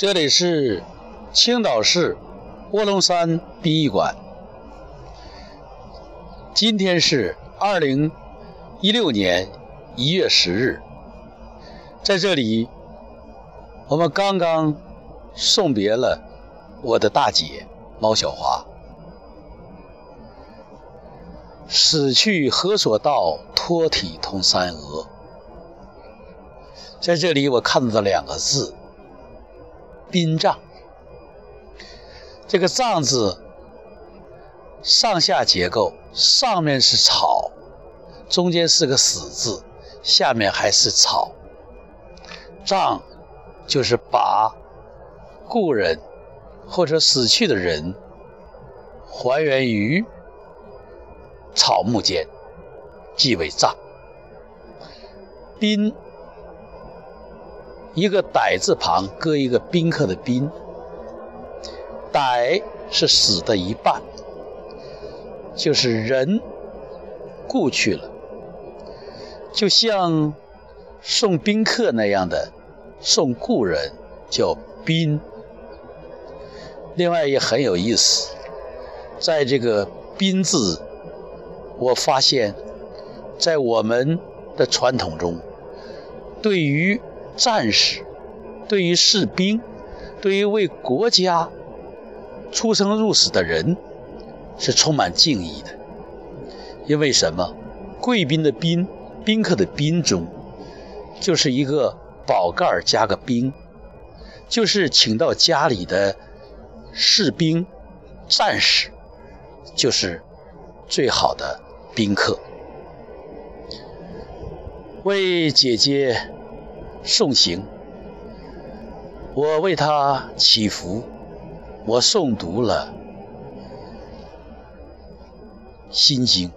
这里是青岛市卧龙山殡仪馆。今天是二零一六年一月十日，在这里，我们刚刚送别了我的大姐毛小华。死去何所道，脱体同三娥。在这里，我看到的两个字“殡葬”。这个“葬”字上下结构，上面是草，中间是个“死”字，下面还是草。葬就是把故人或者死去的人还原于。草木间，即为葬。宾，一个歹字旁，搁一个宾客的宾。歹是死的一半，就是人故去了，就像送宾客那样的送故人叫宾。另外也很有意思，在这个宾字。我发现，在我们的传统中，对于战士、对于士兵、对于为国家出生入死的人，是充满敬意的。因为什么？贵宾的宾，宾客的宾中，就是一个宝盖加个兵，就是请到家里的士兵、战士，就是最好的。宾客为姐姐送行，我为他祈福，我诵读了《心经》，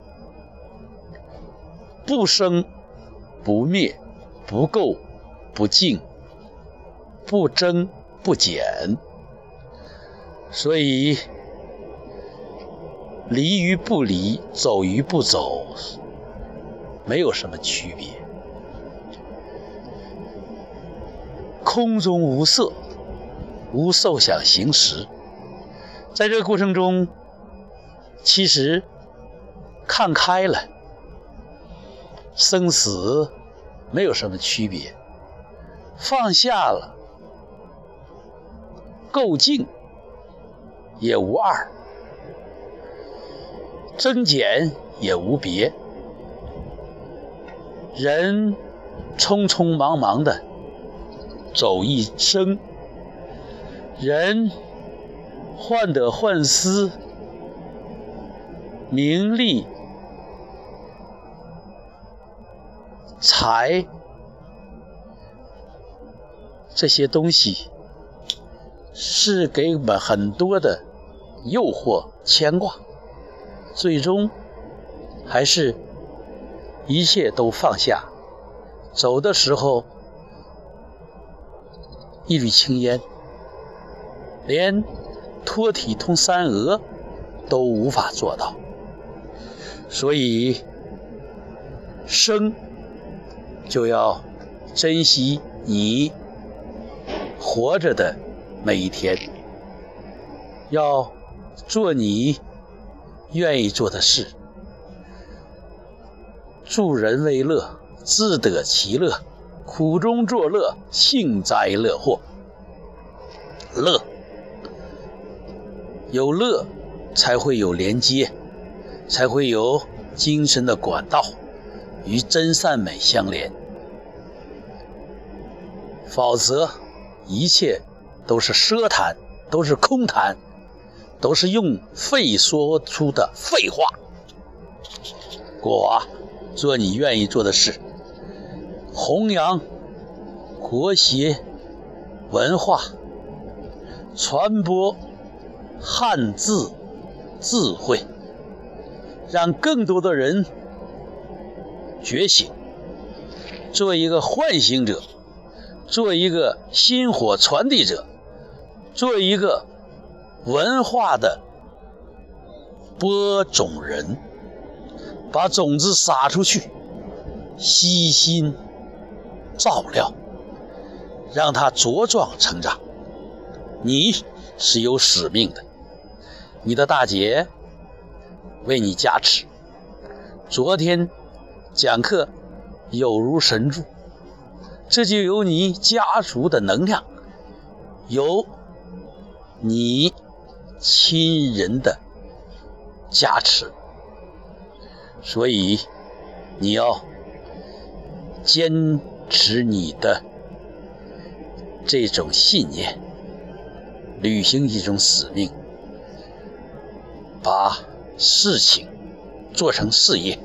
不生不灭，不垢不净，不增不减，所以。离与不离，走与不走，没有什么区别。空中无色，无受想行识，在这个过程中，其实看开了，生死没有什么区别，放下了，够静也无二。增减也无别，人匆匆忙忙的走一生，人患得患失，名利、财这些东西是给我们很多的诱惑、牵挂。最终，还是一切都放下。走的时候，一缕青烟，连脱体通三额都无法做到。所以，生就要珍惜你活着的每一天，要做你。愿意做的事，助人为乐，自得其乐，苦中作乐，幸灾乐祸。乐，有乐才会有连接，才会有精神的管道与真善美相连，否则一切都是奢谈，都是空谈。都是用肺说出的废话。国华做你愿意做的事，弘扬国学文化，传播汉字智慧，让更多的人觉醒，做一个唤醒者，做一个薪火传递者，做一个。文化的播种人，把种子撒出去，悉心照料，让他茁壮成长。你是有使命的，你的大姐为你加持。昨天讲课有如神助，这就有你家族的能量，有你亲人的加持，所以你要坚持你的这种信念。履行一种使命，把事情做成事业。